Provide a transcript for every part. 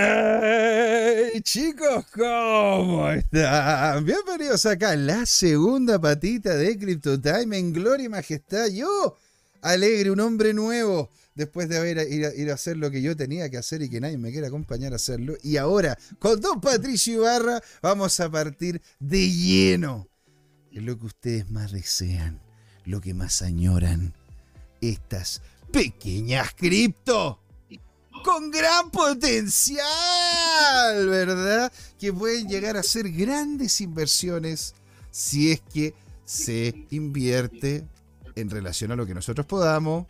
Hey, chicos, ¿cómo están? Bienvenidos acá a la segunda patita de Crypto Time en gloria y majestad. Yo, alegre, un hombre nuevo, después de haber ido a hacer lo que yo tenía que hacer y que nadie me quiera acompañar a hacerlo. Y ahora, con Don Patricio Ibarra, vamos a partir de lleno en lo que ustedes más desean, lo que más añoran. Estas pequeñas cripto con gran potencial, ¿verdad? Que pueden llegar a ser grandes inversiones si es que se invierte en relación a lo que nosotros podamos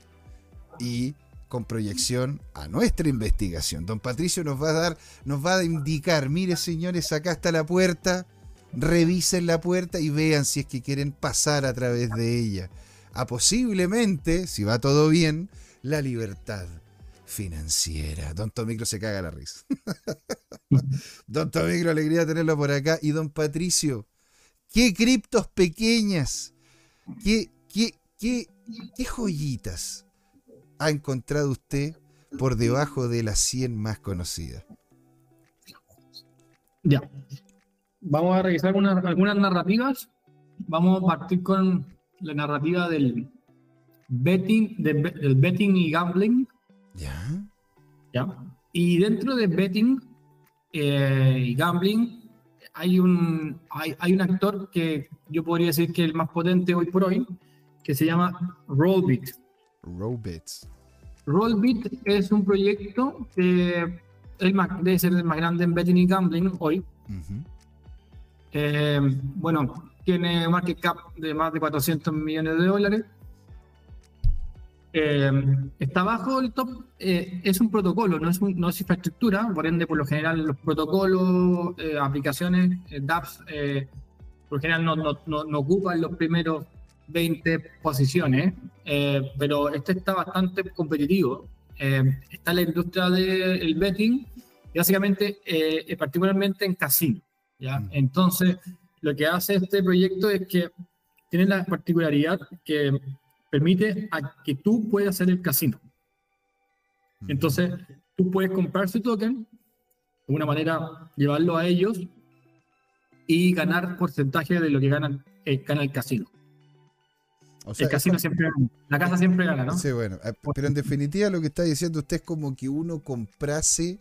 y con proyección a nuestra investigación. Don Patricio nos va a dar, nos va a indicar, mire señores, acá está la puerta, revisen la puerta y vean si es que quieren pasar a través de ella. A posiblemente, si va todo bien, la libertad financiera. Don Tomicro se caga la risa. don Tomicro, alegría tenerlo por acá. Y don Patricio, qué criptos pequeñas, qué, qué, qué, qué joyitas ha encontrado usted por debajo de las 100 más conocidas. Ya. Vamos a revisar algunas narrativas. Vamos a partir con la narrativa del betting, del betting y gambling ya. ¿Ya? Y dentro de betting eh, y gambling hay un, hay, un actor que yo podría decir que es el más potente hoy por hoy, que se llama Rollbit. Rollbit. Rollbit es un proyecto que debe ser el más grande en betting y gambling hoy. Eh, bueno, tiene market cap de más de 400 millones de dólares eh, está bajo el top, eh, es un protocolo, no es, no es infraestructura, por ende, por lo general, los protocolos, eh, aplicaciones, dApps, por lo general no, no, no, ocupan los primeros 20 posiciones, pero este está bastante competitivo. está la industria del betting, y básicamente, particularmente en casino. ¿ya? Mm. Entonces, lo que hace este proyecto es que tiene la particularidad que permite a que tú puedas hacer el casino. Entonces, tú puedes comprar su token, de una manera llevarlo a ellos y ganar porcentaje de lo que ganan, eh, gana el casino. el casino siempre gana. La casa siempre gana, ¿no? Sí, bueno. Eh, pero en definitiva lo que está diciendo usted es como que uno comprase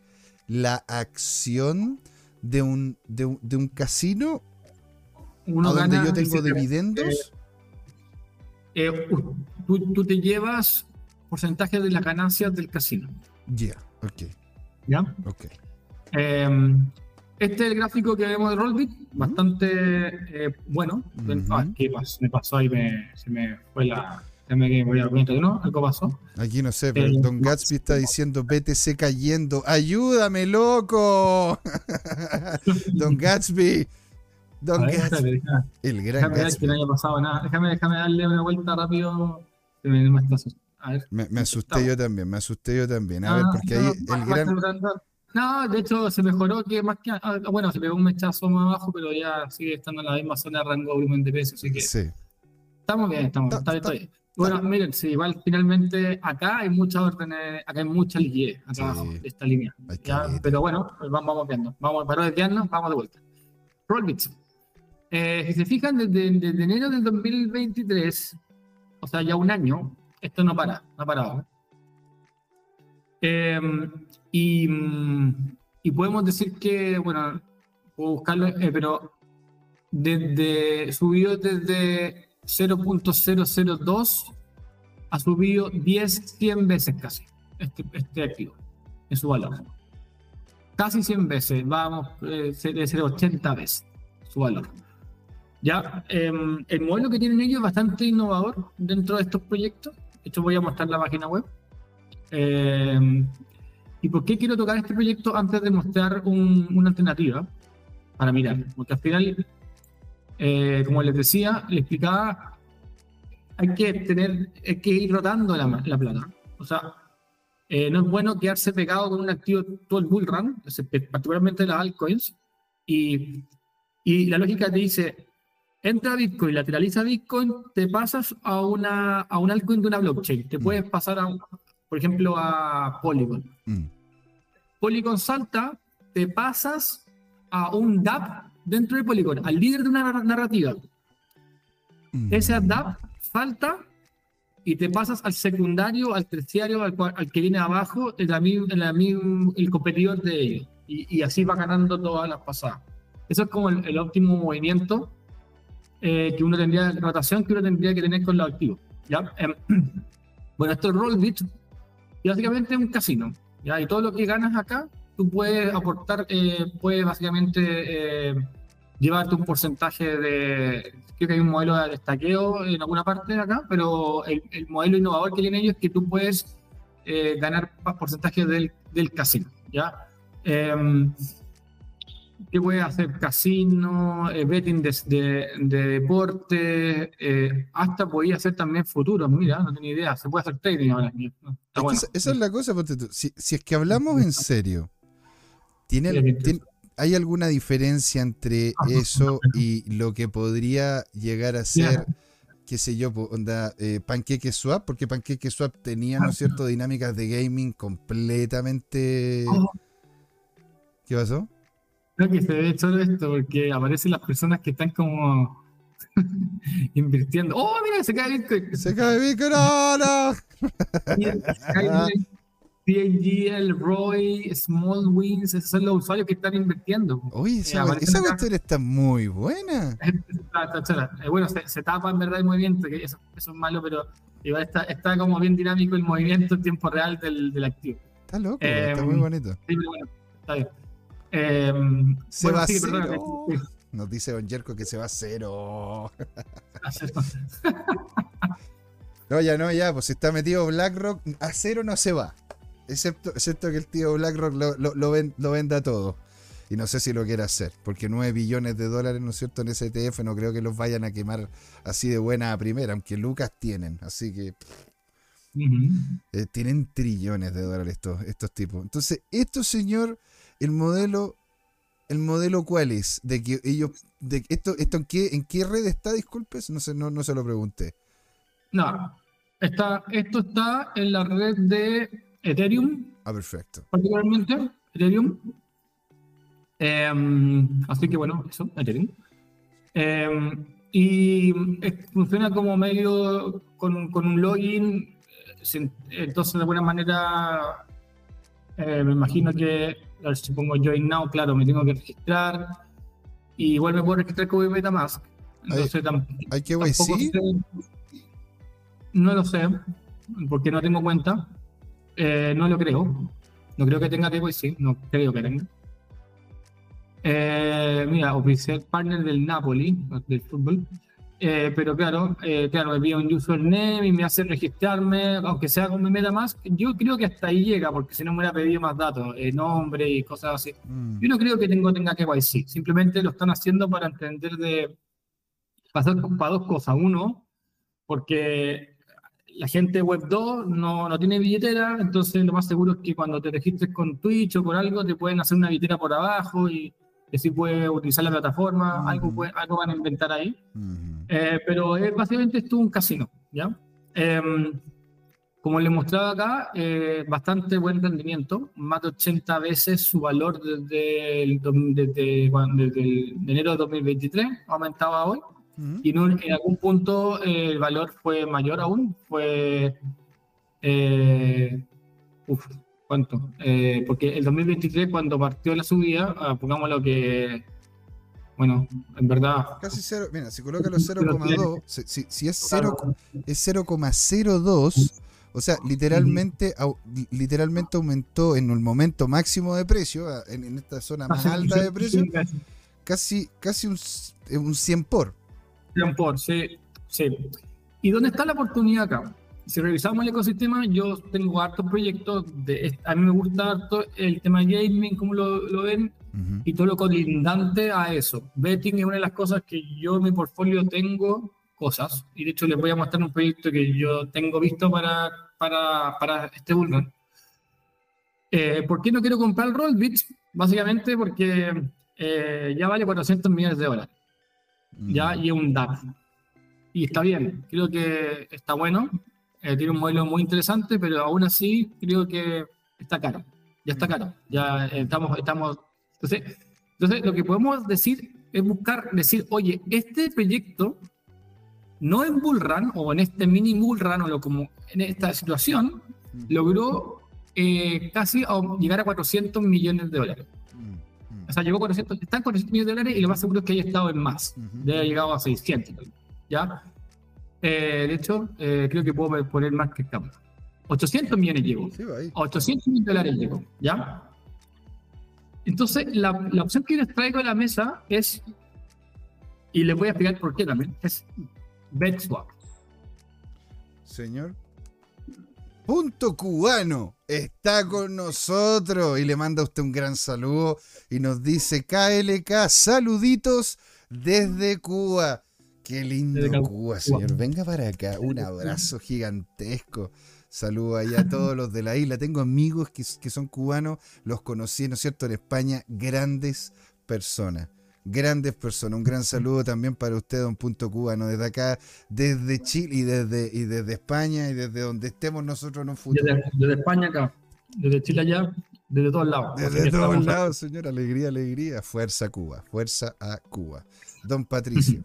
la acción de un, de un, casino uno a donde yo tengo dividendos. Eh, tú, te llevas porcentaje de las ganancias del casino. Ya, ok. ¿Ya? Ok. Em, este es el gráfico que vemos de Rollbit, bastante eh, bueno. Ah, ¿Qué pasó? Me pasó ahí, me, se me fue la... me voy a ¿no? Algo pasó. Aquí no sé, pero eh, Don Gatsby está diciendo BTC cayendo. ¡Ayúdame, loco! Don Gatsby. Don Gatsby. el gran déjame Gatsby. que no haya pasado nada. Déjame, déjame darle una vuelta rápido. Me, me, asusté yo también, me asusté yo también. A ver, ah, porque ahí el gran. No, de hecho se mejoró que más que. Ah, bueno, se pegó un mechazo más abajo, pero ya sigue estando en la misma zona de rango volumen de peso, así que. Sí. Estamos bien, estamos bien. Bueno, miren, sí, igual finalmente acá hay muchas órdenes, acá hay mucha liquidez acá abajo de esta línea. pero bueno, pues vamos, vamos viendo. Vamos para desviarnos, vamos de vuelta. Rollbits. Eh, si se fijan, desde, enero del 2023, o sea, ya un año, esto no para, no ha parado. Eh, y, y, podemos decir que, bueno, puedo buscarlo, eh, pero desde, subió desde 0.002 ha subido 10, 100 veces casi este, este activo en su valor. Casi 100 veces, vamos, debe ser 80 veces su valor. Ya, em, el modelo que tienen ellos es bastante innovador dentro de estos proyectos. De hecho, voy a mostrar la página web. Em, ¿Y por qué quiero tocar este proyecto antes de mostrar una alternativa para mirar? Porque al final, eh, como les decía, les explicaba, hay que tener, hay que ir rotando la, la plata. O sea, eh, no es bueno quedarse pegado con un activo todo el bull run, particularmente las altcoins, y, y la lógica te dice, entra Bitcoin, lateraliza Bitcoin, te pasas a una a un altcoin de una blockchain. Te puedes mm. pasar a, por ejemplo, a Polygon. Mm. Polygon salta, te pasas a un DAP dentro de Polygon, al líder de una narrativa. Mm. Ese DAP falta y te pasas al secundario, al terciario, al, al que viene abajo, el, el, el competidor de ellos. Y, y así va ganando todas las pasadas. Eso es como el, el óptimo movimiento eh, que uno tendría, rotación que uno tendría que tener con los activos. ¿ya? Em, bueno, esto es Rollbit y básicamente es un casino. ¿ya? Y todo lo que ganas acá, tú puedes aportar, eh, puedes básicamente eh, llevarte un porcentaje de. Creo que hay un modelo de estaqueo en alguna parte de acá, pero el, el modelo innovador que tienen ellos es que tú puedes eh, ganar pa- porcentaje del, del casino. ¿ya? ¿Qué puedes hacer? Casino, eh, betting de, de, de deporte, eh, hasta podía hacer también futuros. Mira, no tenía idea. Se puede hacer trading ahora. Es que bueno. esa, es la cosa. Si, si es que hablamos en serio, ¿tiene, ¿hay alguna diferencia entre Ajá. eso y lo que podría llegar a ser, qué sé yo, onda, eh, Pancake Swap? Porque Pancake Swap tenía, ¿no es cierto?, dinámicas de gaming completamente... Oh. ¿Qué pasó? Creo que se ve solo esto porque aparecen las personas que están como invirtiendo. ¡Oh, mira! Se cae Bitcoin. ¡Se cae Bitcoin! ¡No, no! PNG, el Roy, Small Wins, esos son los usuarios que están invirtiendo. Oye, Eh, esa, acá. cuestión está muy buena. Eh, bueno, se, se tapa en verdad el movimiento, que eso, eso es malo, pero igual está, está como bien dinámico el movimiento en tiempo real del, del activo. Está loco, Eh, está muy bonito. Sí, pero bueno, está bien. Eh, Se bueno, va sí, a perdona, cero. sí, Nos dice Don Jerko que se va a cero. hacer- No, ya no, ya, pues si está metido BlackRock, a cero no se va. Excepto, excepto que el tío BlackRock lo, lo, lo ven- lo venda todo. Y no sé si lo quiere hacer, porque 9 billones de dólares, ¿no es cierto?, en ese ETF no creo que los vayan a quemar así de buena a primera, aunque Lucas tienen, así que eh, tienen trillones de dólares estos, estos tipos. Entonces, esto, señor, el modelo, ¿el modelo cuál es? De que ellos, de esto, esto en qué, en qué red está, disculpes, no sé, no, no se lo pregunté. No, está, esto está en la red de Ethereum, Ah, perfecto. particularmente, Ethereum. Em, así que bueno, eso, Ethereum. Em, y funciona como medio con, con un login, eh, entonces de alguna manera eh, me imagino que, si pongo Join Now, claro, me tengo que registrar. Y igual me puedo registrar con Metamask. Entonces tam- ¿Hay que tampoco sé- no lo sé, porque no tengo cuenta. Eh, no lo creo. No creo que tenga KYC, no creo que tenga. Eh, mira, oficial partner del Napoli, del fútbol. Eh, pero claro, eh, claro, me pide un username y me hace registrarme, aunque sea con mi MetaMask. Yo creo que hasta ahí llega, porque si no me hubiera pedido más datos, eh, nombre y cosas así. Mm. Yo no creo que tengo, tenga KYC, simplemente lo están haciendo para entender de pasar para dos cosas. Uno, porque la gente web 2 no, no tiene billetera, entonces lo más seguro es que cuando te registres con Twitch o con algo, te pueden hacer una billetera por abajo y así puedes utilizar la plataforma, algo, puede- algo van a inventar ahí. Eh, pero es, básicamente esto es un casino, ¿ya? Em, como les mostraba acá, eh, bastante buen rendimiento, más de 80 veces su valor desde, el, desde, desde el de enero de 2023, aumentaba hoy, Ujú. y en, un- en algún punto eh, el valor fue mayor aún, fue... Uf, ¿cuánto? Eh, porque el 2023 cuando partió la subida, ah, pongamos lo que... Bueno, en verdad... Casi cero. Mira, si coloca los 0,2, si, si- si es 0, es 0,02, o sea, literalmente, literalmente aumentó en el momento máximo de precio, a- en, en esta zona más alta de precio, casi, casi un, eh, un 100 por. Por, sí, sí. ¿Y dónde está la oportunidad acá? Si revisamos el ecosistema, yo tengo hartos proyectos. De, a mí me gusta harto el tema gaming, como lo, lo ven, Ujú. y todo lo colindante a eso. Betting es una de las cosas que yo en mi portfolio tengo cosas. Y de hecho les voy a mostrar un proyecto que yo tengo visto para, para, para este bullrun. Eh, ¿Por qué no quiero comprar el Rollbit? Básicamente porque eh, ya vale 400 millones de dólares. ¿ya? Mm. Y es un DAP. Y está bien, creo que está bueno. Eh, tiene un modelo muy interesante, pero aún así creo que está caro. ya está caro, ya estamos, estamos, entonces, entonces lo que podemos decir es buscar, decir, oye, este proyecto, no en Bull Run o en este mini Bull Run o lo como en esta situación, logró eh, casi llegar a 400 millones de dólares. O sea, llegó a 400, están 400 millones de dólares y lo más seguro es que haya estado en más. Uh haya llegado a 600. ¿Ya? Eh, de hecho, eh, creo que puedo poner más que estamos. 800 millones llegó. 800 millones de dólares llegó. ¿Ya? Entonces, la, la, opción que les traigo a la mesa es, y les voy a explicar por qué también, es BetSwap. Señor. Punto cubano está con nosotros y le manda a usted un gran saludo y nos dice KLK, saluditos desde Cuba. Qué lindo Cuba, señor. Venga para acá. Un abrazo gigantesco. Saludo ahí a todos los de la isla. Tengo amigos que, que son cubanos, los conocí, ¿no es cierto?, en España. Grandes personas grandes personas. Un gran saludo también para usted, don Punto Cubano, desde acá, desde Chile y desde, y desde España y desde donde estemos nosotros en un futuro. Desde, España acá, desde Chile allá, desde todos lados. Desde todos lados, señor. Alegría, alegría. Fuerza Cuba, fuerza a Cuba. Don Patricio.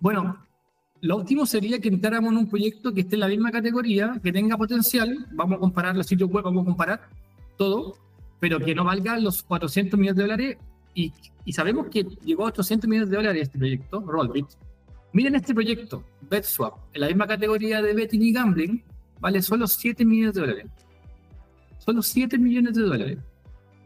Bueno, lo último sería que entráramos en un proyecto que esté en la misma categoría, que tenga potencial. Vamos a comparar los sitios web, vamos a comparar todo, pero que no valga los 400 millones de dólares y, sabemos que llegó a 800 millones de dólares este proyecto, Rollbit. Miren este proyecto, BetSwap, en la misma categoría de betting y gambling, vale solo 7 millones de dólares. Solo 7 millones de dólares.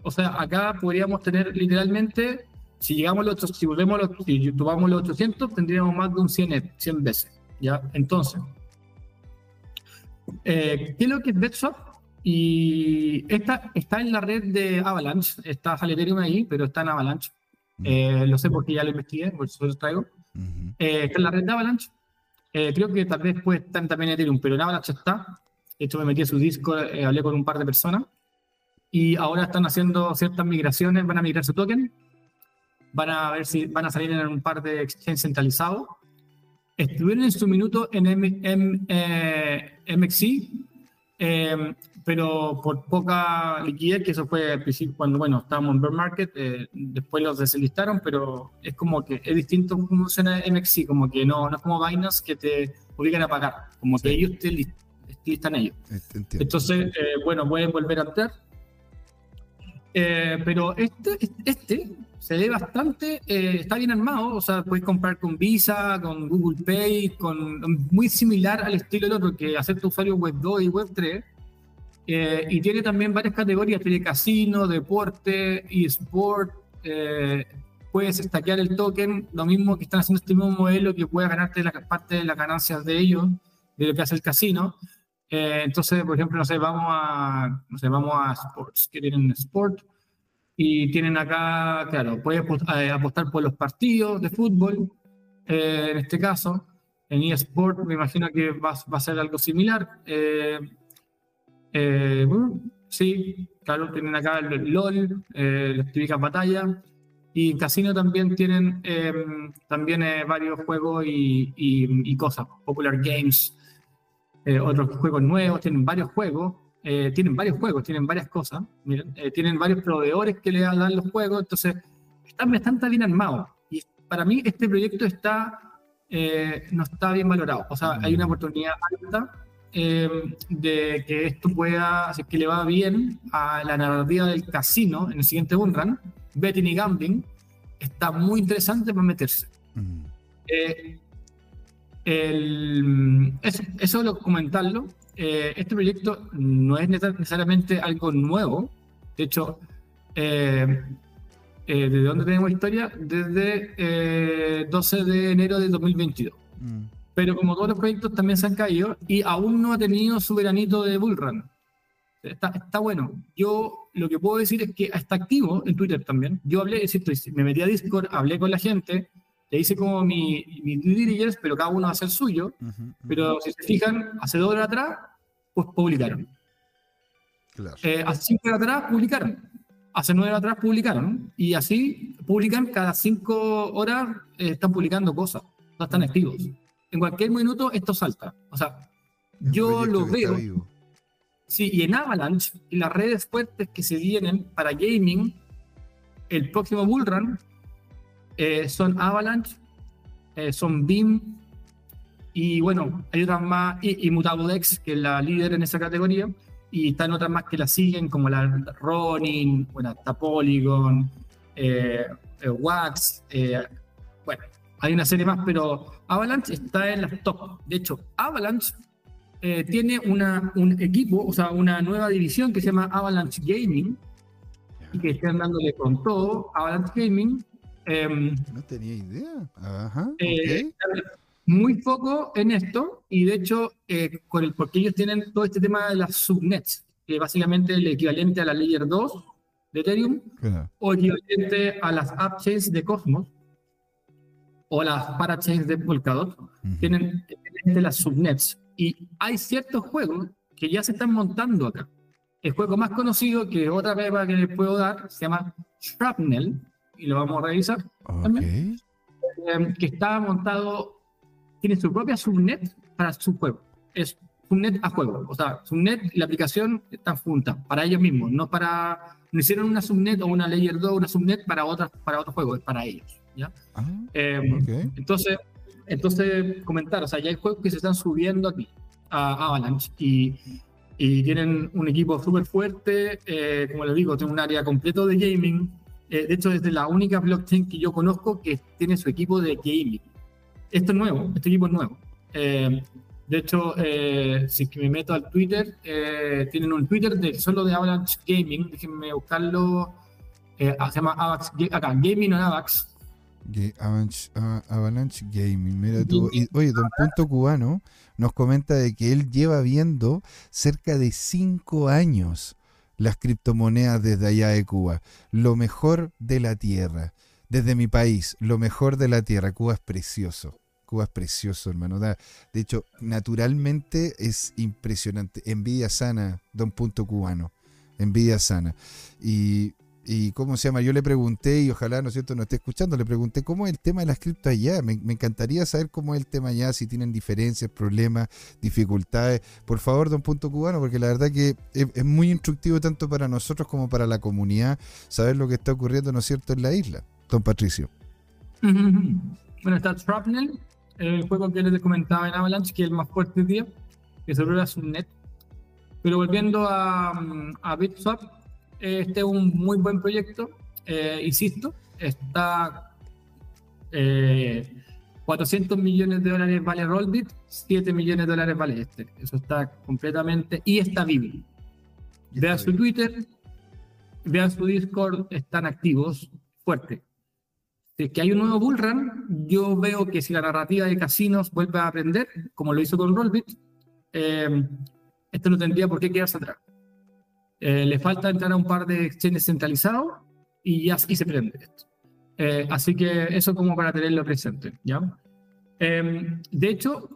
O sea, acá podríamos tener literalmente, si llegamos a los, si volvemos a los, si tomamos los 800, tendríamos más de un 100, 100 veces. ¿ya? Entonces, eh, ¿qué es lo que es BetSwap? Y esta está en la red de Avalanche, está Ethereum ahí, pero está en Avalanche. Eh, lo sé porque ya lo investigué, por eso lo traigo. Eh, está en la red de Avalanche. Eh, creo que tal vez puede estar también en Ethereum, pero en Avalanche está. De hecho, me metí a su disco, hablé con un par de personas. Y ahora están haciendo ciertas migraciones, van a migrar su token. Van a ver si van a salir en un par de exchanges centralizados. Estuvieron en su minuto en MXC, pero por poca liquidez, que eso fue al principio cuando, bueno, estábamos en bear market, eh, después los deslistaron, pero es como que es distinto cómo funciona MXC, como que no, no es como Binance que te obligan a pagar, como que ellos te listan ellos. Entonces, eh, bueno, pueden volver a entrar. Eh, pero este, este se ve bastante, está bien armado, o sea, puedes comprar con Visa, con Google Pay, con muy similar al estilo del otro, que acepta usuario Web 2 y Web 3 eh, y tiene también varias categorías, tiene casino, deporte, eSport, eh, puedes estaquear el token, lo mismo que están haciendo este mismo modelo que puedes ganarte la parte de las ganancias de ellos, de lo que hace el casino. Eh, entonces, por ejemplo, no sé, vamos a, no sé, vamos a Sports, que tienen Sport, y tienen acá, claro, puedes apostar por los partidos de fútbol, en este caso. En eSport me imagino que va, va a ser algo similar. Eh, sí, claro, tienen acá el LOL, eh, las típicas batallas. Y en Casino también tienen em, también eh, varios juegos y, cosas, Popular Games, eh, otros juegos nuevos, tienen varios juegos, tienen varios juegos, tienen varias cosas, tienen varios proveedores que le dan los juegos, entonces están bastante bien armados. Y para mí este proyecto está, no está bien valorado, o sea, hay una oportunidad alta Em, de que esto pueda, así que le va bien a la narrativa del casino en el siguiente run, betting y gambling, está muy interesante para meterse. Mm. Eh, eso, eso lo comentarlo. Eh, este proyecto no es necesariamente algo nuevo. De hecho, eh, ¿de dónde tenemos historia? Desde 12 de enero de 2022 pero como todos los proyectos también se han caído y aún no ha tenido su veranito de bullrun. Está, está bueno. Yo lo que puedo decir es que está activo en Twitter también. Yo hablé, me metí a Discord, hablé con la gente, le hice como mi, mi due pero cada uno hace el suyo. Pero si se fijan, hace dos horas atrás, pues publicaron. Claro. Eh, hace cinco horas atrás publicaron. Hace nueve horas atrás publicaron. Y así publican cada cinco horas, eh, están publicando cosas. No están activos en cualquier minuto esto salta. O sea, yo lo veo. Sí, y en Avalanche, y las redes fuertes que se vienen para gaming, el próximo Bullrun eh, son Avalanche, eh, son Beam, y bueno, hay otras más, y, y que es la líder en esa categoría, y están otras más que la siguen, como la Ronin, bueno, está Polygon, eh, Wax, bueno, hay una serie más, pero Avalanche está en las top. De hecho, Avalanche tiene una, un equipo, o sea, una nueva división que se llama Avalanche Gaming, y que están dándole con todo, Avalanche Gaming. Em, no tenía idea. Ajá. Okay muy poco en esto y de hecho, eh, con el, porque ellos tienen todo este tema de las subnets, que básicamente es el equivalente a la Layer 2 de Ethereum o equivalente a las AppChains de Cosmos o las parachains de Polkadot, tienen, tienen las subnets. Y hay ciertos juegos que ya se están montando acá. El juego más conocido que otra vez que les puedo dar se llama Shrapnel, y lo vamos a revisar también, eh, que está montado tiene su propia subnet para su juego. Es subnet a juego. O sea, subnet y la aplicación están juntas para ellos mismos, no para. No hicieron una subnet o una layer 2, una subnet para, otras, para otro juego, es para ellos. ¿ya? Ah, em, entonces, entonces, comentar, o sea, ya hay juegos que se están subiendo aquí a Avalanche y, y tienen un equipo súper fuerte, eh, como les digo, tiene un área completo de gaming. Eh, de hecho, es la única blockchain que yo conozco que tiene su equipo de gaming esto es nuevo, este equipo es nuevo. Eh, de hecho, eh, si que me meto al Twitter, tienen un Twitter de, solo de Avalanche Gaming, déjenme buscarlo, ah, se llama Avax, acá, Gaming on Avax. Avalanche, ah, Avalanche, Gaming, mira tú. Y, oye, Don Punto Cubano nos comenta de que él lleva viendo cerca de cinco años las criptomonedas desde allá de Cuba. Lo mejor de la tierra desde mi país, lo mejor de la tierra. Cuba es precioso. Cuba es precioso, hermano. de hecho, naturalmente es impresionante. Envidia sana, don punto cubano. Envidia sana. Y, y, ¿cómo se llama? Yo le pregunté, y ojalá, ¿no es cierto?, no esté escuchando, le pregunté cómo es el tema de las cripto allá. Me, encantaría saber cómo es el tema allá, si tienen diferencias, problemas, dificultades. Por favor, don punto cubano, porque la verdad que es, muy instructivo tanto para nosotros como para la comunidad saber lo que está ocurriendo, ¿no es cierto?, en la isla don Patricio. Bueno, está Shrapnel, el juego que les comentaba en Avalanche, que es el más fuerte día, que se prueba net. Pero volviendo a, a BitSwap, este es un muy buen proyecto, eh, insisto, está 400 eh, millones de dólares vale Rollbit, 7 millones de dólares vale este. Eso está completamente y está vivo. Vea su Twitter, vea su Discord, están activos, fuerte que hay un nuevo bullrun, yo veo que si la narrativa de casinos vuelve a aprender, como lo hizo con Rollbit, eh, esto no tendría por qué quedarse atrás. Eh, le falta entrar a un par de exchanges centralizados y ya y se prende esto. Eh, así que eso como para tenerlo presente. ¿ya? de hecho,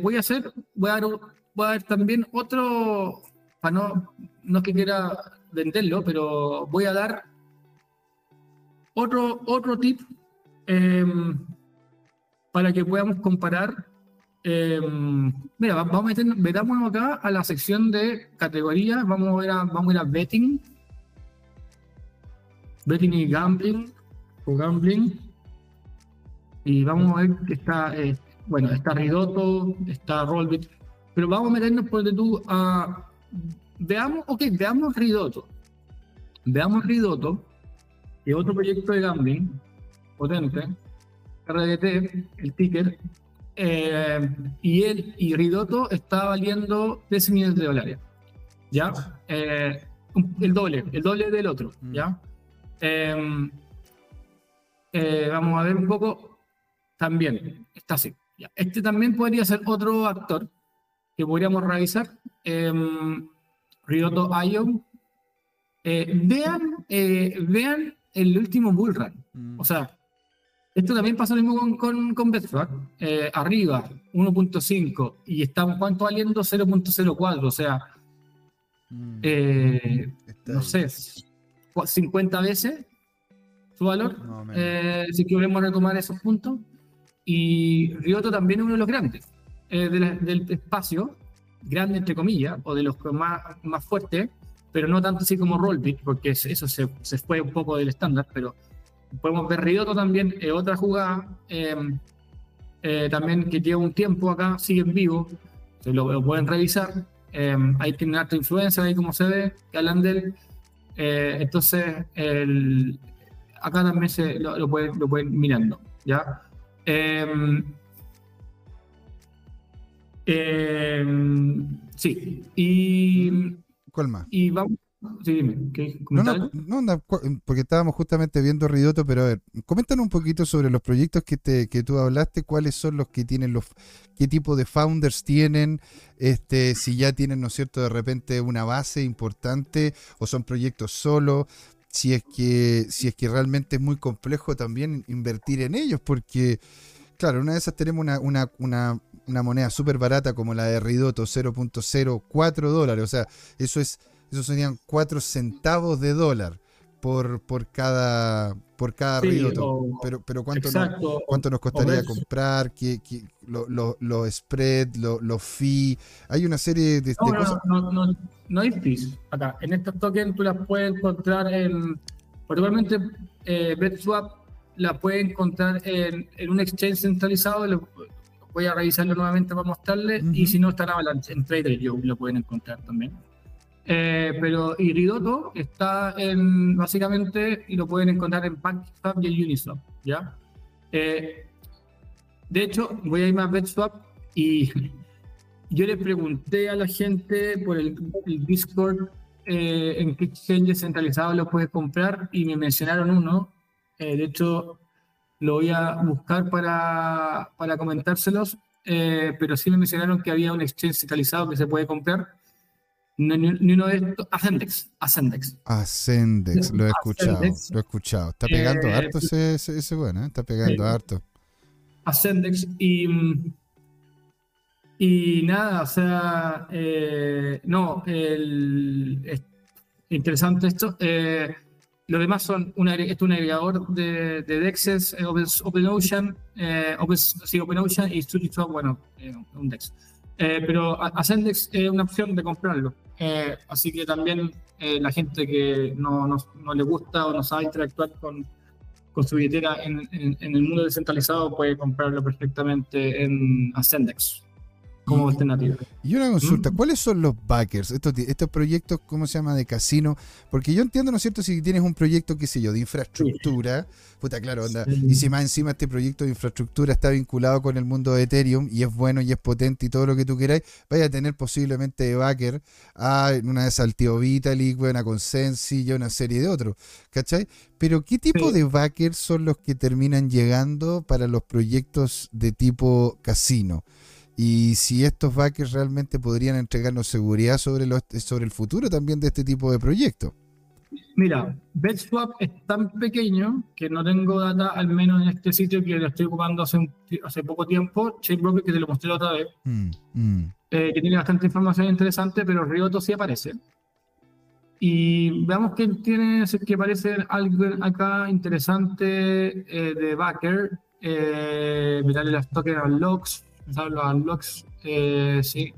voy a hacer, voy a, dar, voy a dar también otro, para no, no es que quiera venderlo, pero voy a dar otro, otro tip Em, para que podamos comparar. Em, mira, vamos a meter, metámonos acá a la sección de categorías. Vamos a, ver a, vamos a ir a betting. Betting y gambling. O gambling. Y vamos a ver que está, eh, bueno, está Ridoto, está Rollbit. Pero vamos a meternos por tú. Veamos, ok, veamos Ridoto. Veamos Ridoto, que otro proyecto de gambling potente, RDT, el ticker, eh, y él y Ridoto está valiendo 13 millones de dólares. ¿Ya? Eh, el doble, el doble del otro. Mm. ¿Ya? Em, eh, vamos a ver un poco. También está así. ¿ya? Este también podría ser otro actor que podríamos revisar. Em, Ridoto Ion. vean, vean el último bull run. Mm. O sea, esto también pasa lo mismo con, con, con eh, arriba, 1.5, y estamos, ¿cuánto valiendo? 0.04, o sea, mm. eh, no sé, 50 veces su valor, eh, si queremos retomar esos puntos. Y Rioto también es uno de los grandes del espacio, grandes, entre comillas, o de los más, más fuertes, pero no tanto así como Rollbit, porque eso se, se fue un poco del estándar, pero podemos ver Ridoto también, eh, otra jugada, em, eh, también que lleva un tiempo acá, sigue en vivo, se lo, pueden revisar, em, ahí tienen alta influencia, ahí como se ve, que hablan de él, entonces el, acá también se, lo, pueden, lo pueden mirando, ¿ya? Em, sí, y... ¿Cuál más? Y vamos, Sí, dime, no, no, no, porque estábamos justamente viendo Ridoto, pero a ver, coméntanos un poquito sobre los proyectos que, te, que tú hablaste, cuáles son los que tienen los, qué tipo de founders tienen, este, si ya tienen, ¿no es cierto?, de repente una base importante o son proyectos solo, si es que, si es que realmente es muy complejo también invertir en ellos, porque, claro, una de esas tenemos una, una, una, una moneda súper barata como la de Ridoto, 0.04 dólares, o sea, eso es eso serían 4 centavos de dólar por, por cada por cada pero pero cuánto nos, cuánto nos costaría comprar qué, los spread los fees hay una serie de, no, cosas. no, no, no, hay fees acá. En estos tokens tú las puedes encontrar en particularmente eh, BetSwap la puedes encontrar en, en, un exchange centralizado. Voy a revisarlo nuevamente para mostrarle. Y si no está en Avalanche en Trader yo lo pueden encontrar también eh, pero Iridoto está en, básicamente, y lo pueden encontrar en PancakeSwap y en Uniswap, ¿ya? Eh, de hecho, voy a irme a BetSwap y yo le pregunté a la gente por el, Discord eh, en qué exchange centralizado lo puedes comprar y me mencionaron uno. de hecho, lo voy a buscar para, para comentárselos, pero sí me mencionaron que había un exchange centralizado que se puede comprar ni, uno de estos. Ascendex. Ascendex. Ascendex, lo he escuchado. Lo he escuchado. Está pegando eh, harto ese, ese, bueno, ¿eh? está pegando harto. Ascendex y. Y nada, o sea, eh, no, el, es interesante esto. Lo demás son una, es un agregador de, de Dexes, Open, OpenOcean, Open, sí, OpenOcean y StudiSwap, bueno, un Dex. Pero Ascendex es una opción de comprarlo. Eh, así que también eh, la gente que no, no, no, le gusta o no sabe interactuar con, con su billetera en, en, en, el mundo descentralizado puede comprarlo perfectamente en Ascendex como alternativa. Y una consulta, ¿Mm? ¿cuáles son los backers? Estos, estos proyectos, ¿cómo se llama? De casino. Porque yo entiendo, ¿no es cierto? Si tienes un proyecto, qué sé yo, de infraestructura, puta, claro, onda. Y si más encima este proyecto de infraestructura está vinculado con el mundo de Ethereum y es bueno y es potente y todo lo que tú queráis, vaya a tener posiblemente de backer a una de esas al tío Vitalik, buena Consensi y una serie de otros, ¿cachai? Pero ¿qué tipo de backers son los que terminan llegando para los proyectos de tipo casino? Y si estos backers realmente podrían entregarnos seguridad sobre, los, sobre el futuro también de este tipo de proyectos. Mira, BetSwap es tan pequeño que no tengo data, al menos en este sitio que lo estoy ocupando hace, hace poco tiempo, Chainbroker, que te lo mostré otra vez, mm, mm. Eh, que tiene bastante información interesante, pero Rioto sí aparece. Y veamos que tiene, que aparece algo acá interesante eh, de backer, eh, mirarle las tokens logs, los unlocks, eh, sí.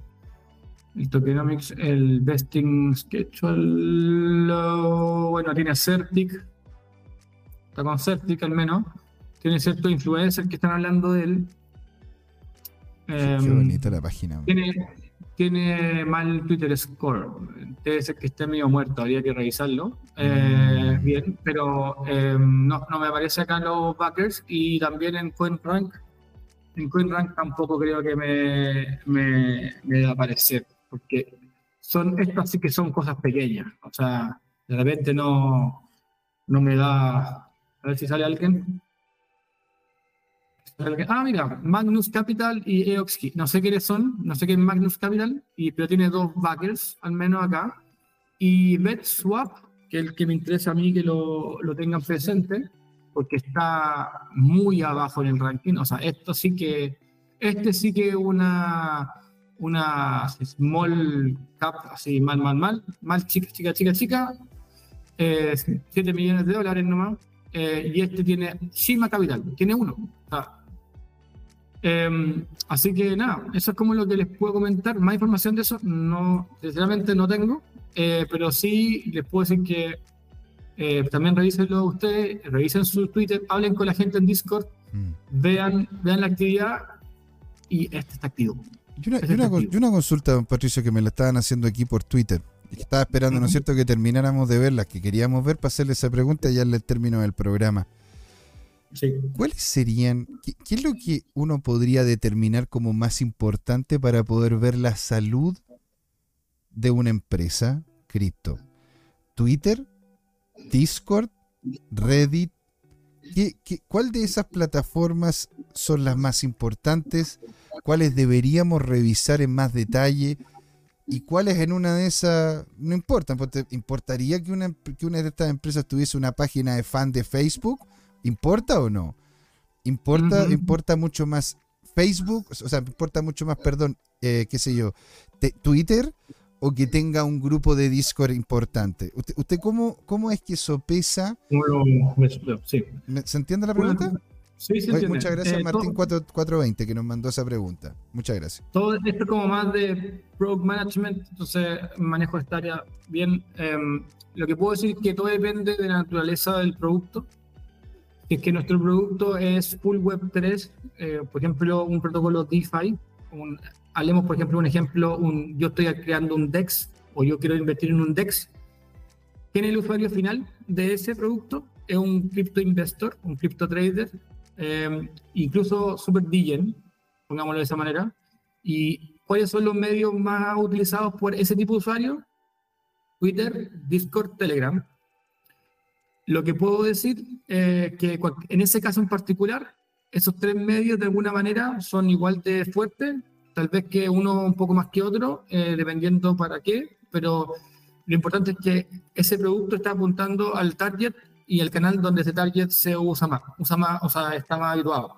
El tokenomics, el vesting schedule, bueno, tiene Certic, está con Certic al menos, tiene ciertos influencers que están hablando de él. Qué em, bonita la página. Tiene, tiene mal Twitter score, debe ser que esté medio muerto, habría que revisarlo. Eh, mm. Bien, pero em, no, no me aparece acá los backers y también en CoinRank en CoinRank tampoco creo que me, me, me a aparecer, porque son, estas sí que son cosas pequeñas, o sea, de repente no, no me da, a ver si sale alguien. Ah, mira, Magnus Capital y EOXKey. No sé quiénes son, no sé qué es Magnus Capital, y, pero tiene dos backers, al menos acá. Y BetSwap, que es el que me interesa a mí que lo, lo tengan presente, porque está muy abajo en el ranking. O sea, esto sí que, este sí que una, una small cap, así mal, mal, mal, mal, chica, chica, chica, chica, 7 eh, millones de dólares nomás. Eh, y este tiene Shima Capital, tiene uno. Em, así que nada, eso es como lo que les puedo comentar. Más información de eso, no, sinceramente no tengo, eh, pero sí les puedo decir que eh, también revísenlo ustedes, revisen su Twitter, hablen con la gente en Discord, mm. vean, vean la actividad y este está activo. Y una, este una, consulta, don Patricio, que me la estaban haciendo aquí por Twitter. Estaba esperando, ¿no es cierto?, que termináramos de ver las que queríamos ver para hacerle esa pregunta ya el término del programa. ¿Cuáles serían, qué, es lo que uno podría determinar como más importante para poder ver la salud de una empresa cripto? ¿Twitter? ¿Discord? ¿Reddit? cuál de esas plataformas son las más importantes? ¿Cuáles deberíamos revisar en más detalle? ¿Y cuáles en una de esas no importan? ¿Importaría que una, que una de estas empresas tuviese una página de fan de Facebook? ¿Importa o no? Importa, importa mucho más Facebook, o sea, importa mucho más, perdón, eh, qué sé yo, Twitter o que tenga un grupo de Discord importante. ¿Usted, usted cómo, cómo es que sopesa? sí. ¿Se entiende la pregunta? Sí, sí, Muchas gracias, eh, Martín 420, que nos mandó esa pregunta. Muchas gracias. Todo esto es como más de product management, entonces manejo esta área bien. Em, lo que puedo decir es que todo depende de la naturaleza del producto es que nuestro producto es full web 3, eh, por ejemplo, un protocolo DeFi, un, hablemos por ejemplo un ejemplo, un, yo estoy creando un DEX o yo quiero invertir en un DEX, ¿quién es el usuario final de ese producto? Es un cripto investor, un cripto trader, eh, incluso super digen, pongámoslo de esa manera, y cuáles son los medios más utilizados por ese tipo de usuario? Twitter, Discord, Telegram. Lo que puedo decir es eh, que en ese caso en particular, esos tres medios de alguna manera son igual de fuertes, tal vez que uno un poco más que otro, eh, dependiendo para qué, pero lo importante es que ese producto está apuntando al target y el canal donde ese target se usa más, usa más o sea, está más habituado.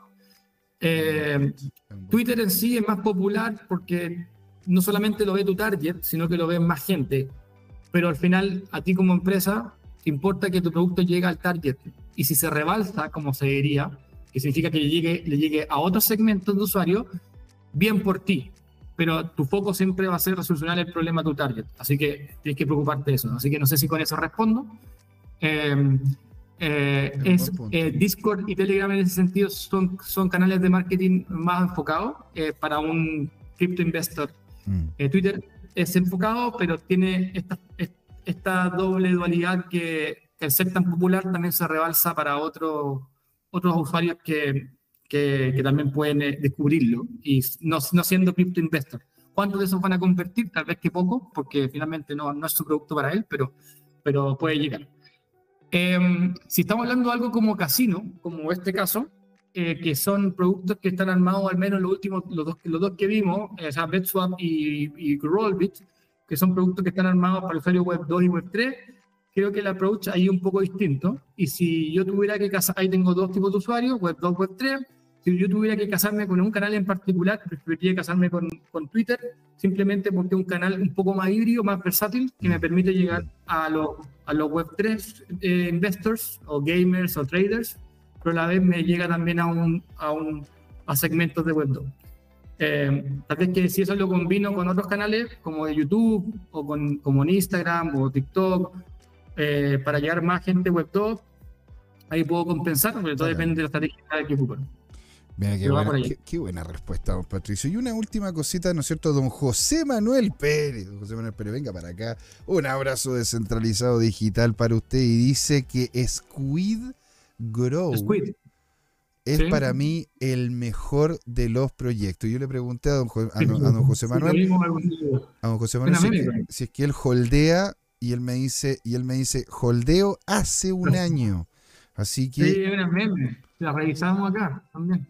Eh, Twitter en sí es más popular porque no solamente lo ve tu target, sino que lo ve más gente. Pero al final, a ti como empresa, importa que tu producto llegue al target. Y si se rebalsa, como se diría, que significa que le llegue, le llegue a otros segmentos de usuario, bien por ti. Pero tu foco siempre va a ser resolucionar el problema de tu target. Así que tienes que preocuparte de eso. Así que no sé si con eso respondo. Em, eh, es, eh, Discord y Telegram en ese sentido son, son canales de marketing más enfocados eh, para un crypto investor. Mm. Twitter es enfocado, pero tiene estas esta doble dualidad que, el ser tan popular también se rebalsa para otros otros usuarios que, que, también pueden eh, descubrirlo y no, no siendo crypto investor. ¿Cuántos de esos van a convertir? Tal vez que poco, porque finalmente no, no es su producto para él, pero, pero puede llegar. Em, si estamos hablando de algo como casino, como este caso, eh, que son productos que están armados, al menos los últimos, los dos, los dos que vimos, eh, o sea, BetSwap y, y Rollbit, que son productos que están armados para el usuario web 2 y web 3, creo que el approach ahí es un poco distinto. Y si yo tuviera que casar, ahí tengo dos tipos de usuarios, web 2, web 3. Si yo tuviera que casarme con un canal en particular, preferiría casarme con, con Twitter, simplemente porque es un canal un poco más híbrido, más versátil, que me permite llegar a, los a los web 3 eh, investors o gamers o traders, pero a la vez me llega también a, un, a, un, a segmentos de web 2. Eh, tal vez que si eso lo combino con otros canales como de YouTube o con, como en Instagram o TikTok eh, para llegar más gente web top, ahí puedo compensar, pero todo depende de la estrategia que ocupen. Mira, qué buena, qué, buena, respuesta, don Patricio. Y una última cosita, ¿no es cierto? Don José Manuel Pérez. José Manuel Pérez, venga para acá. Un abrazo descentralizado digital para usted. Y dice que Squid Grow Squid es para mí el mejor de los proyectos. Yo le pregunté a don, José Manuel, a don José Manuel si, es que él holdea y él me dice y él me dice holdeo hace un año. Así que Sí, meme. La revisamos acá también.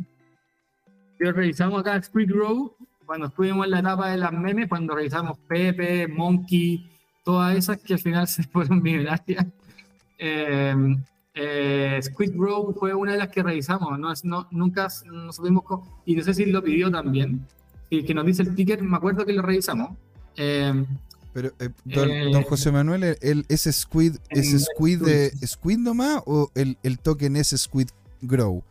Revisamos acá Squid Grow cuando estuvimos en la etapa de las memes, cuando revisamos Pepe, Monkey, todas esas que al final se fueron millonarias. Eh, eh, Squid Grow fue una de las que revisamos, no, no nunca nos supimos, y no sé si lo pidió también, y que nos dice el ticket, me acuerdo que lo revisamos. Eh, pero, eh, don, eh, José Manuel, el, ¿ese Squid, ¿es Squid, de, Squid nomás o el, el token es Squid Grow?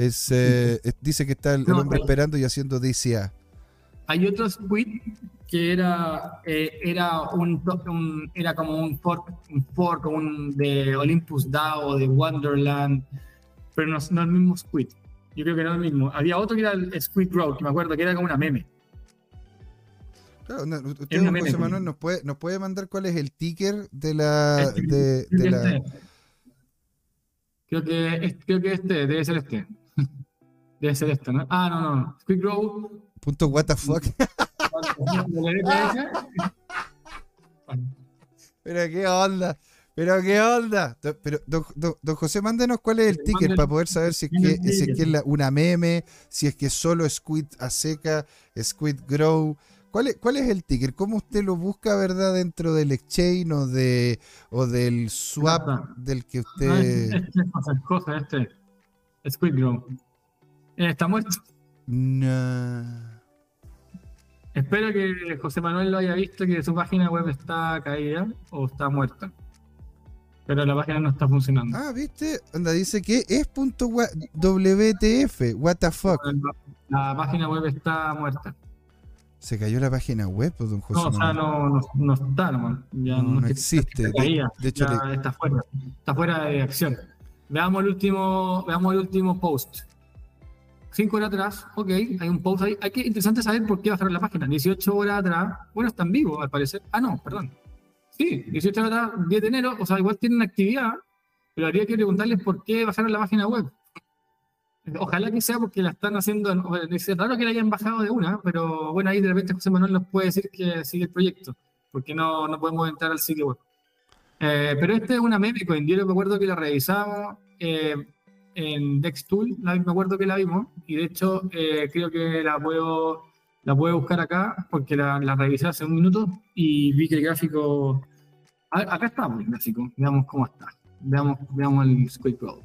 Es, eh, dice que está el, hombre hay- esperando y haciendo DCA. Hay otro Squid que era, eh, era, un, un- era como un fork, un fork un de Olympus DAO, de Wonderland, pero no, no el mismo Squid. Yo creo que no el mismo. Había otro que era el Squid Road, que me acuerdo que era como una meme. Claro, no, usted, una meme, José. Manuel, nos puede, nos puede mandar cuál es el ticker de la. Este, De, la este. creo que creo que este, debe ser este. Debe ser este, ¿no? Ah, no, no. Squid Road. punto what the fuck. Pero qué onda. Pero qué onda. Pero, don, don- don José, mándenos cuál es el ticker Mándenos- para poder saber si es que, si es, que ticker. es la- una meme, si es que solo Squid a seca, Squid Grow. ¿Cuál es, ¿Cuál es el ticker? ¿Cómo usted lo busca, verdad, dentro del exchange o, de, o del swap del que usted... este es cosa, cosa, este. Squid Road. Está muerto. No. Espero que José Manuel lo haya visto que su página web está caída o está muerta. Pero la página no está funcionando. Ah, ¿viste? Onda, dice que es punto WTF, what the fuck. La, la página web está muerta. Se cayó la página web, pues, don José No, o sea, no, no, no está, nomás. Ya No, no existe. De- de hecho, está fuera. Está fuera de acción. Veamos el último, veamos el último post. Cinco horas atrás, ok, hay un post ahí. Hay que interesante saber por qué bajaron la página. 18 horas atrás, bueno, están vivos al parecer. Ah, no, perdón. Sí, 18 horas atrás, 10 de enero, o sea, igual tienen actividad, pero habría que preguntarles por qué bajaron la página web. Ojalá que sea porque la están haciendo. Es raro que la hayan bajado de una, pero bueno, ahí de repente José Manuel nos puede decir que sigue el proyecto, porque no, no podemos entrar al sitio web. Eh, pero este es una meme coin. Yo me acuerdo que la revisamos eh, en Dextool, la- me acuerdo que la vimos, y de hecho eh, creo que la puedo, la puedo buscar acá, porque la, revisé hace un minuto y vi que el gráfico. Acá está el gráfico, veamos cómo está. Veamos, veamos el Squid Row.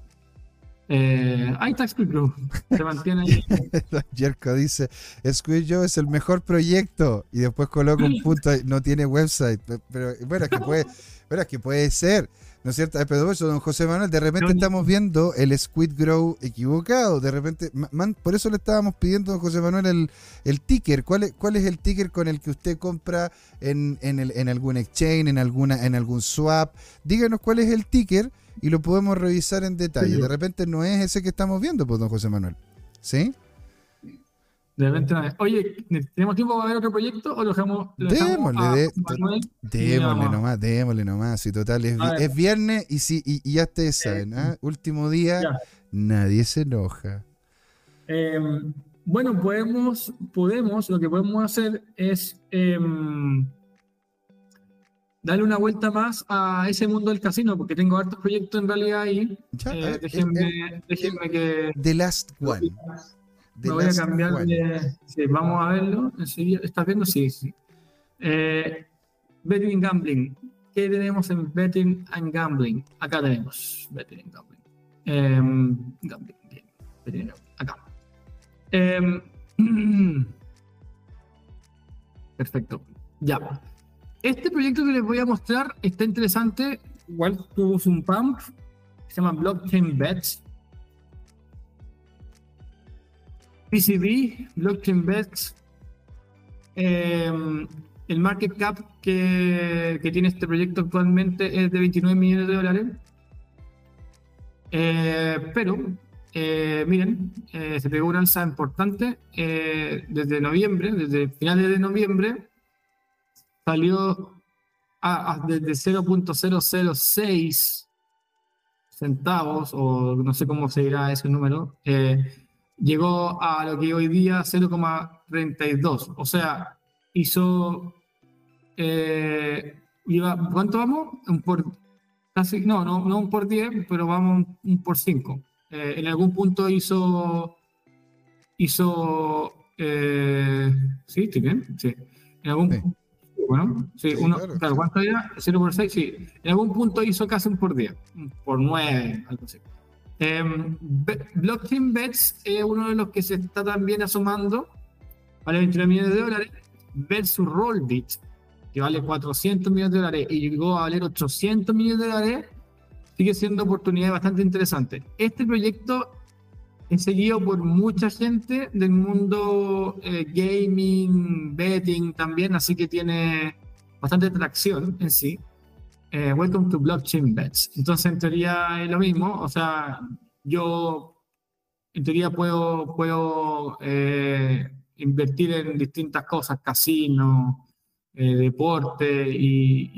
Eh, ahí está Squid Row. Se mantiene ahí. Jerko dice, Squid Joe es el mejor proyecto y después coloca un punto, no tiene website, Pe- pero bueno, es que puede, pero es que puede ser, ¿no es cierto? Pero eso, don José Manuel, de repente estamos viendo el Squid Grow equivocado, de repente, ma- man, por eso le estábamos pidiendo, don José Manuel, el, el ticker, ¿Cuál es, ¿cuál es el ticker con el que usted compra en, en, el- en algún exchange, en, alguna, en algún swap? Díganos cuál es el ticker y lo podemos revisar en detalle. Sí. De repente no es ese que estamos viendo, pues, don José Manuel. ¿Sí? De repente, una vez. Oye, ¿tenemos tiempo para ver otro proyecto o lo dejamos? lo dejamos Démosle, a de- Manuel? Démosle nomás, démosle nomás. Si total es, es viernes y, si, y, y ya ustedes saben, ¿ah? último día, ya. nadie se enoja. Eh, bueno, podemos, podemos, lo que podemos hacer es em, darle una vuelta más a ese mundo del casino, porque tengo hartos proyectos en realidad ahí. Ya, Eh, déjenme, déjenme que The Last One. Me voy a cambiar de. Sí, vamos a verlo. ¿Estás viendo? Sí, sí. Eh, betting and Gambling. ¿Qué tenemos en Betting and Gambling? Acá tenemos Betting and Gambling. Em, gambling, bien. Betting and Gambling. Acá. Em, perfecto. Ya. Este proyecto que les voy a mostrar está interesante. Igual tuvo un pump. Se llama Blockchain Bets. PCB, Blockchain Bets. eh, el market cap que, que tiene este proyecto actualmente es de 29 millones de dólares. Eh, pero, eh, miren, eh, se pegó una alza importante eh, desde noviembre, desde finales de noviembre, salió a, a- desde 0.006 centavos, o no sé cómo se dirá ese número, eh, llegó a lo que hoy día 0,32. O sea, hizo. eh, lleva- ¿Cuánto vamos? Un por, casi, no, no, no un por 10, pero vamos un, un por 5. en algún punto hizo. Hizo. eh, ¿Sí? ¿Estoy bien? Sí. En algún Sí. Bueno, sí, Sí, uno, claro. claro, ¿cuánto era? 0 por 6, sí. En algún punto hizo casi un por 10, un por 9, algo así. Em, Be- Blockchain Bets es uno de los que se está también asomando, vale 29 millones de dólares, versus Rollbit, que vale 400 millones de dólares y llegó a valer 800 millones de dólares, sigue siendo oportunidad bastante interesante. Este proyecto es seguido por mucha gente del mundo eh, gaming, betting también, así que tiene bastante atracción en sí. Eh, welcome to Blockchain Bets. Entonces, en teoría es lo mismo. O sea, yo en teoría puedo, puedo eh, invertir en distintas cosas, casino, deporte y,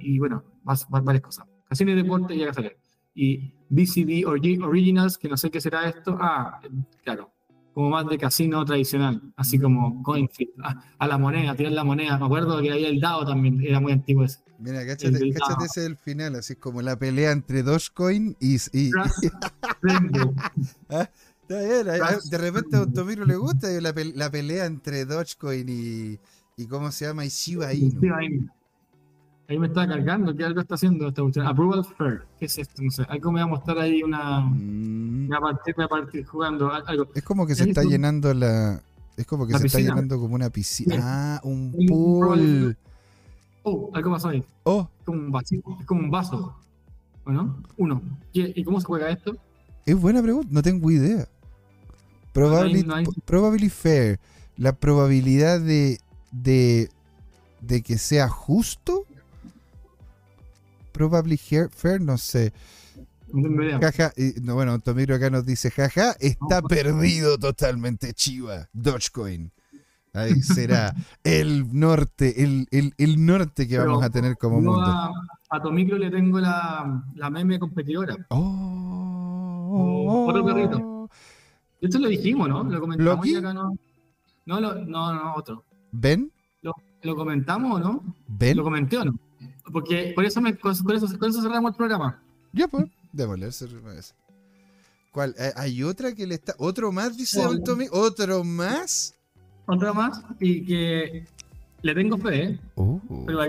y, bueno, varias cosas. Casino y deporte y ya salir. Y BCB Originals, que no sé qué será esto. Ah, claro, como más de casino tradicional, así como CoinFit, ah, a, la moneda, tirar la moneda. Me acuerdo que había el DAO también, era muy antiguo ese. Mira, cáchate, cáchate ese el final, así como la pelea entre Dogecoin y. y, ah, de repente a Automiro le gusta la, la, pelea entre Dogecoin y, y. ¿Cómo se llama? Y Shiba Inu. Ahí me está cargando, ¿qué algo está haciendo esta cuestión? Approval Fair, ¿qué es esto? No sé, algo me va a mostrar ahí una. Mm. Me va a partir, jugando algo. Es como que se está llenando la. Es como que se está llenando como una piscina. Ah, un pool. Oh, algo pasó ahí. Oh. Es como un vaso. Es como un vaso. ¿No? Uno. ¿Y, cómo se juega esto? Es buena pregunta, no tengo idea. Probably, fair. La probabilidad de, de, de que sea justo Probably Fair, no sé. Jaja, y, no, bueno, Tomiro acá nos dice, jaja, está perdido totalmente Chiva, Dogecoin. Ahí será el norte, el, el, el norte que vamos a tener como mundo. A, a Tomicro le tengo la, la meme competidora. Oh, otro perrito. Esto lo dijimos, ¿no? Lo comentamos acá, ¿no? No, no, no, otro. ¿Ben? Lo, lo comentamos, ¿no? ¿Ben? Lo comenté o no. Porque por eso, me, con, eso, con eso cerramos el programa. Ya, pues, démosle, ¿Cuál? Eh, ¿Hay otra que le está. ¿Otro más, dice Don Tommy? ¿Otro más? Otro más, y que le tengo fe, ¿eh? Oh. Pero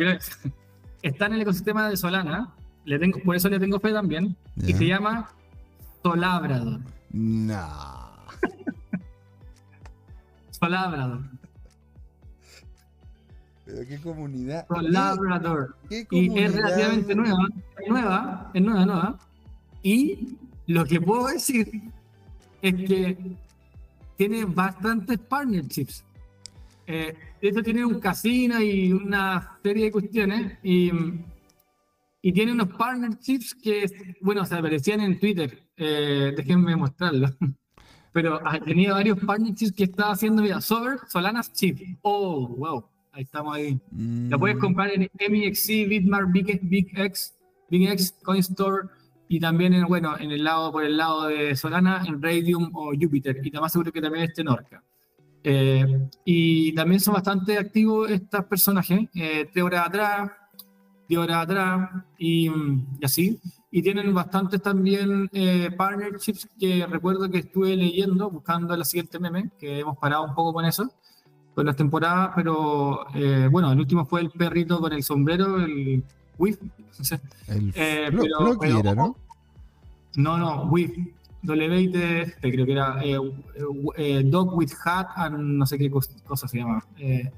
está en el ecosistema de Solana, le tengo, por eso le tengo fe también, y se llama Solabrador. No. Solabrador qué comunidad. Labrador. y es relativamente nueva, es nueva, es nueva, nueva. Y lo que puedo decir es que tiene bastantes partnerships. Eh, esto tiene un casino y una serie de cuestiones y, y tiene unos partnerships que, bueno, se aparecían en Twitter. Eh, déjenme mostrarlo. Pero ha tenido varios partnerships que estaba haciendo, mira, Sober, Solanas Chip. Oh, wow. Ahí estamos ahí. La puedes mm. comprar en MEXC, Bitmart, Big, Big X, Big X, CoinStore y también en, bueno, en el lado, por el lado de Solana, en Radium o Jupiter. Y más seguro que también esté en Orca. Eh, y también son bastante activos estos personajes, eh, tres horas atrás, diez horas atrás y, y, así. Y tienen bastantes también eh, partnerships que recuerdo que estuve leyendo, buscando la siguiente meme, que hemos parado un poco con eso con las temporadas, pero eh, bueno, el último fue el perrito con el sombrero, el Whiff. el eh, pero, era, ¿no? No, no, Whiff. W este, creo que era eh, eh, Dog with Hat and no sé qué cosa, se llama. Eh,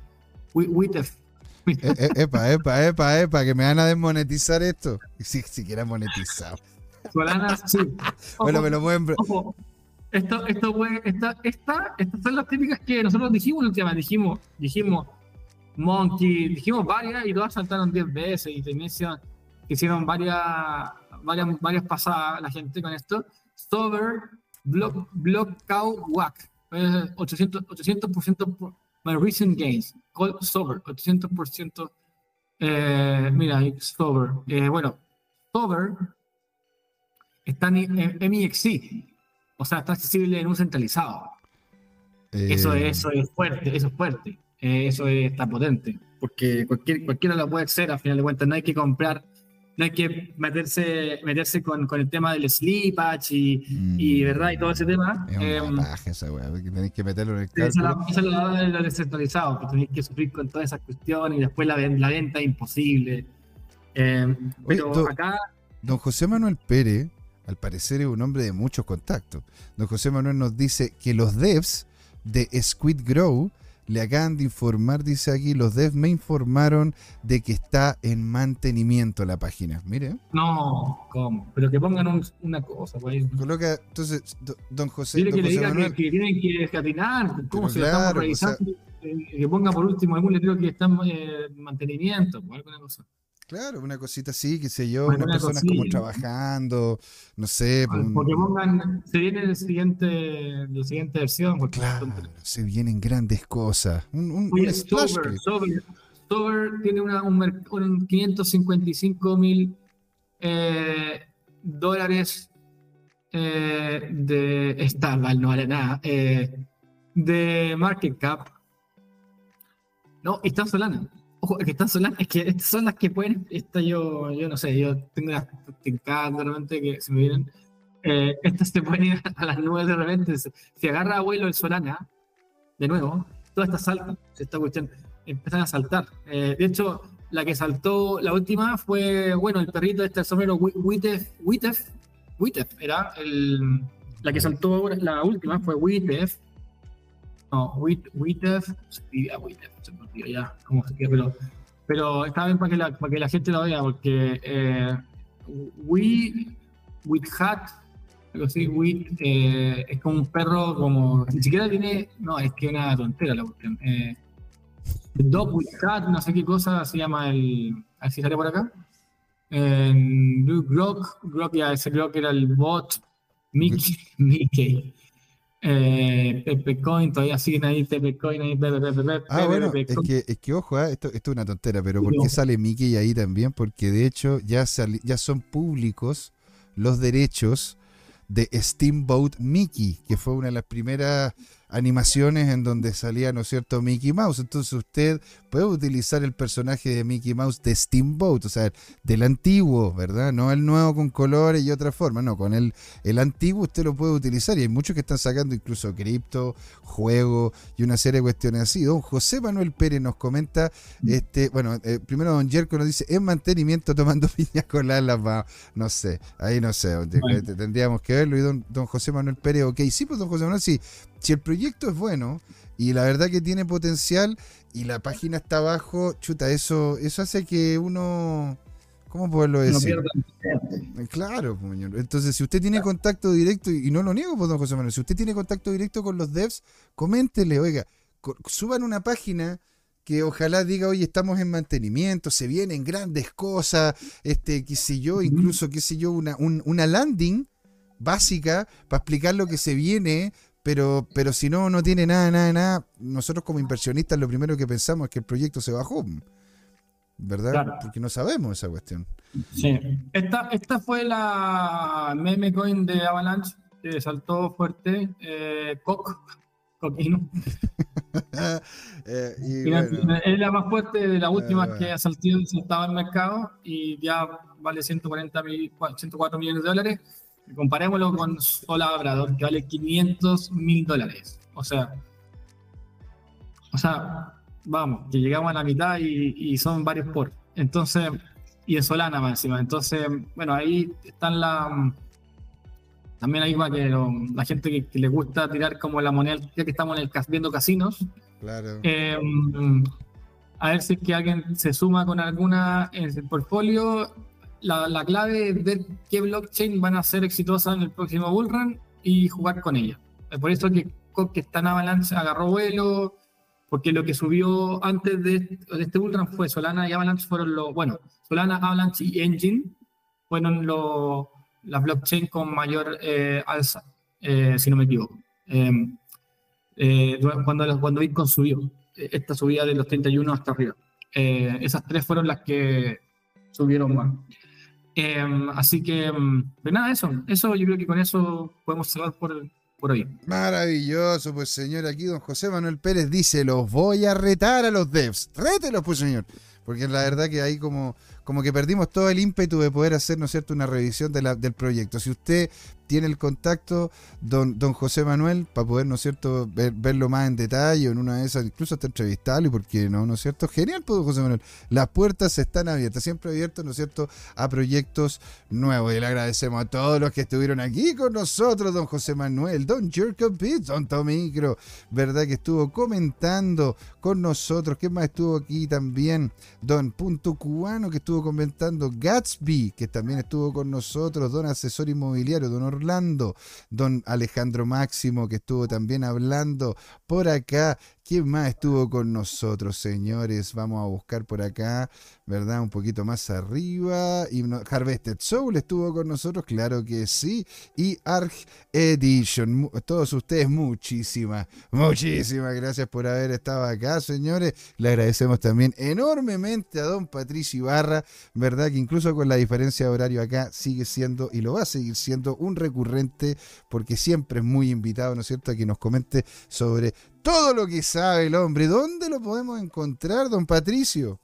epa, epa, epa, epa, que me van a desmonetizar esto. Si siquiera monetizado. Solanas, sí. bueno, me lo pueden. Esto, esto, esta, esta, estas son las típicas que nosotros dijimos últimamente. Dijimos, dijimos Monkey, dijimos varias y todas saltaron 10 veces y también hicieron, hicieron varias, varias, varias pasadas la gente con esto. Sober, Block, block Cow, Wack. 800%, 800% por my recent gains. Call Sober, 800%. Eh, mira, Sober. Eh, bueno, Sober está en MEXC o sea, está accesible en un centralizado. Eso, eh, eso es fuerte, eso es fuerte. Eh, eso está potente. Porque cualquier, cualquiera lo puede hacer, al final de cuentas. No hay que comprar, no hay que meterse, meterse con, con el tema del sleepage y, y, mm. ¿verdad? y todo ese tema. Es una eh, esa weá, tenéis que meterlo en el cálculo. Esa es la del descentralizado, que tenéis que sufrir con todas esas cuestiones y después la, la venta es imposible. Eh, pero acá. Don José Manuel Pérez al parecer es un hombre de muchos contactos. Don José Manuel nos dice que los devs de Squid Grow le acaban de informar, dice aquí, los devs me informaron de que está en mantenimiento la página. Mire. No, ¿cómo? Pero que pongan una cosa, pues. Coloca, entonces, don José. Dile que le diga que, tienen que descatinar, cómo se lo estamos revisando. que ponga por último algún letrero que está en mantenimiento, pues, alguna cosa. Claro, una cosita así, qué sé yo, unas personas como trabajando, no sé. Pues, porque pongan, se viene el siguiente, la siguiente versión. Claro, se vienen grandes cosas. Un, un, Sober, tiene una, un, 555 mil eh, dólares eh, de esta no vale nada, eh, de market cap. No, está Solana. Que están son las, es que estas son las que pueden, esta yo, yo no sé, yo tengo las tincadas de repente que se me vienen. Eh, estas se pueden ir a las nubes de repente. Si agarra abuelo el Solana, de nuevo, todas estas saltan, se está cuestión, empiezan a saltar. Eh, de hecho, la que saltó, la última fue, bueno, el perrito de este sombrero, Witef, Witef, Witef, era el, la que saltó la última fue Witef, no, pide Witef, se me ya cómo se quiere, pero, pero está bien para que la, para que la gente lo vea, porque eh, We, With Hat, algo así, With, eh, es como un perro, como, ni siquiera tiene, no, es que una tontera la cuestión. Eh, Dog with Hat, no sé qué cosa se llama el, a si sale por acá. Eh, Grok, Grok, ya ese Grok era el bot, Mickey, Mickey. Eh, Pepe Coin, todavía siguen ahí Pepe Coin, ahí. Ah, bueno, es que, es que ojo, ¿eh? esto, esto, es una tontera, pero ¿por qué sale Mickey ahí también? Porque de hecho ya, ya son públicos los derechos de Steamboat Mickey, que fue una de las primeras animaciones en donde salía, ¿no es cierto?, Mickey Mouse. Entonces usted puede utilizar el personaje de Mickey Mouse de Steamboat, o sea, del antiguo, ¿verdad? No el nuevo con colores y otra forma, no, con el, el antiguo usted lo puede utilizar y hay muchos que están sacando incluso cripto, juego y una serie de cuestiones así. Don José Manuel Pérez nos comenta, este, bueno, eh, primero don Jerko nos dice, en mantenimiento tomando piña con la no sé, ahí no sé, tendríamos que verlo y don, don José Manuel Pérez, ok, sí, pues don José Manuel, sí, si el proyecto es bueno y la verdad que tiene potencial y la página está abajo, chuta, eso, eso hace que uno... ¿Cómo poderlo decir? No claro, entonces si usted tiene contacto directo, y no lo niego, pues, don José Manuel, si usted tiene contacto directo con los devs, coméntele, oiga, suban una página que ojalá diga, oye, estamos en mantenimiento, se vienen grandes cosas, este, qué sé yo, incluso, qué sé yo, una, una landing básica para explicar lo que se viene, pero, pero si no, no tiene nada, nada, nada, nosotros como inversionistas lo primero que pensamos es que el proyecto se bajó, ¿verdad? Porque no sabemos esa cuestión. Sí, esta, esta fue la meme coin de Avalanche, que saltó fuerte, eh, Coq, Coquino. eh, Es la más fuerte de las últimas eh, que ha saltado, saltado el mercado y ya vale 140 mil, 104 millones de dólares Comparémoslo con Solabrador, que vale 500 mil dólares. O sea, o sea, vamos, que llegamos a la mitad y, son varios por. Entonces, y en Solana más encima. Entonces, bueno, ahí están la. También hay que la gente que, le gusta tirar como la moneda, ya que estamos en el, viendo casinos. Claro. Em, a ver si es que alguien se suma con alguna en el portfolio la, clave es ver qué blockchain van a ser exitosas en el próximo bullrun y jugar con ella. Por eso que, que está en Avalanche agarró vuelo, porque lo que subió antes de, este bullrun fue Solana y Avalanche fueron los, bueno, Solana, Avalanche y Engine fueron los, las blockchain con mayor eh, alza, eh, si no me equivoco. Em, eh, cuando, cuando Bitcoin subió, esta subida de los 31 hasta arriba. esas tres fueron las que subieron más. Em, así que, em, pues nada, eso. Eso yo creo que con eso podemos cerrar por, por hoy. Maravilloso, pues señor. Aquí don José Manuel Pérez dice, los voy a retar a los devs. Rételos, pues señor. Porque la verdad que ahí como, como que perdimos todo el ímpetu de poder hacer, ¿no es cierto?, una revisión de la, del proyecto. Si usted tiene el contacto, don, don José Manuel, para poder, ¿no es cierto?, verlo más en detalle, en una de esas, incluso hasta entrevistarlo, y porque no, ¿no es cierto? Genial, pues, José Manuel. Las puertas están abiertas, siempre abiertas, ¿no es cierto?, a proyectos nuevos. Y le agradecemos a todos los que estuvieron aquí con nosotros, don José Manuel, don Jerko Pitts, don Tomicro, ¿verdad? Que estuvo comentando con nosotros. ¿Qué más estuvo aquí también? Don Punto Cubano, que estuvo comentando. Gatsby, que también estuvo con nosotros. Don Asesor Inmobiliario, don Orlando. Don Alejandro Máximo, que estuvo también hablando por acá. ¿Quién más estuvo con nosotros, señores? Vamos a buscar por acá, ¿verdad? Un poquito más arriba. Harvested Soul estuvo con nosotros, claro que sí. Y Arg Edition. Todos ustedes, muchísimas, muchísimas gracias por haber estado acá, señores. Le agradecemos también enormemente a don Patricio Ibarra, ¿verdad? Que incluso con la diferencia de horario acá sigue siendo y lo va a seguir siendo un recurrente porque siempre es muy invitado, ¿no es cierto?, a que nos comente sobre todo lo que sabe el hombre. ¿Dónde lo podemos encontrar, don Patricio?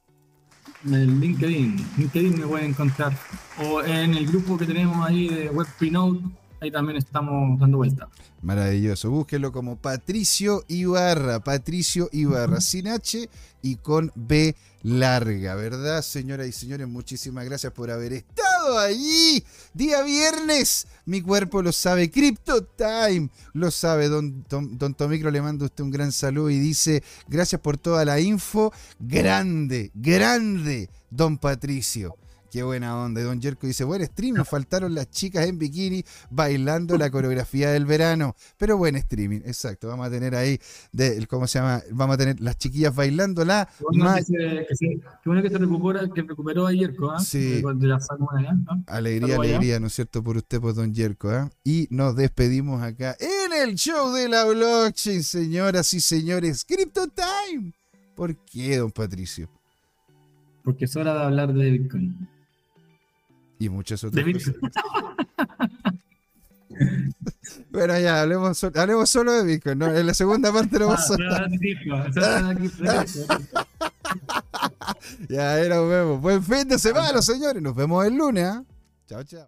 En LinkedIn. LinkedIn me pueden encontrar. O en el grupo que tenemos ahí de Web ahí también estamos dando vuelta. Maravilloso. Búsquelo como Patricio Ibarra. Patricio Ibarra, sin H y con B larga, ¿verdad, señoras y señores? Muchísimas gracias por haber estado allí. Día viernes, mi cuerpo lo sabe. Crypto Time lo sabe. Don, don, don Tomicro le manda usted un gran saludo y dice: Gracias por toda la info. Grande, grande, don Patricio. Qué buena onda. Don Jerko dice, buen stream, nos faltaron las chicas en bikini bailando la coreografía del verano. Pero buen streaming, exacto. Vamos a tener ahí, de, ¿cómo se llama? Vamos a tener las chiquillas bueno, que, se, qué bueno que se recupera, que recuperó a Jerko, ¿eh? Sí. Alegría, alegría, ¿no es cierto? Por usted, por Don Jerko, ¿eh? Y nos despedimos acá en el show de la blockchain, señoras y señores. Crypto Time. ¿Por qué, don Patricio? Porque es hora de hablar de Bitcoin. Y muchas otras cosas. bueno, ya, hablemos, hablemos solo de Bitcoin. ¿no? En la segunda parte lo vamos a... ya, ahí nos vemos. Buen fin de semana, señores. Nos vemos el lunes. ¿eh? Chao, chao.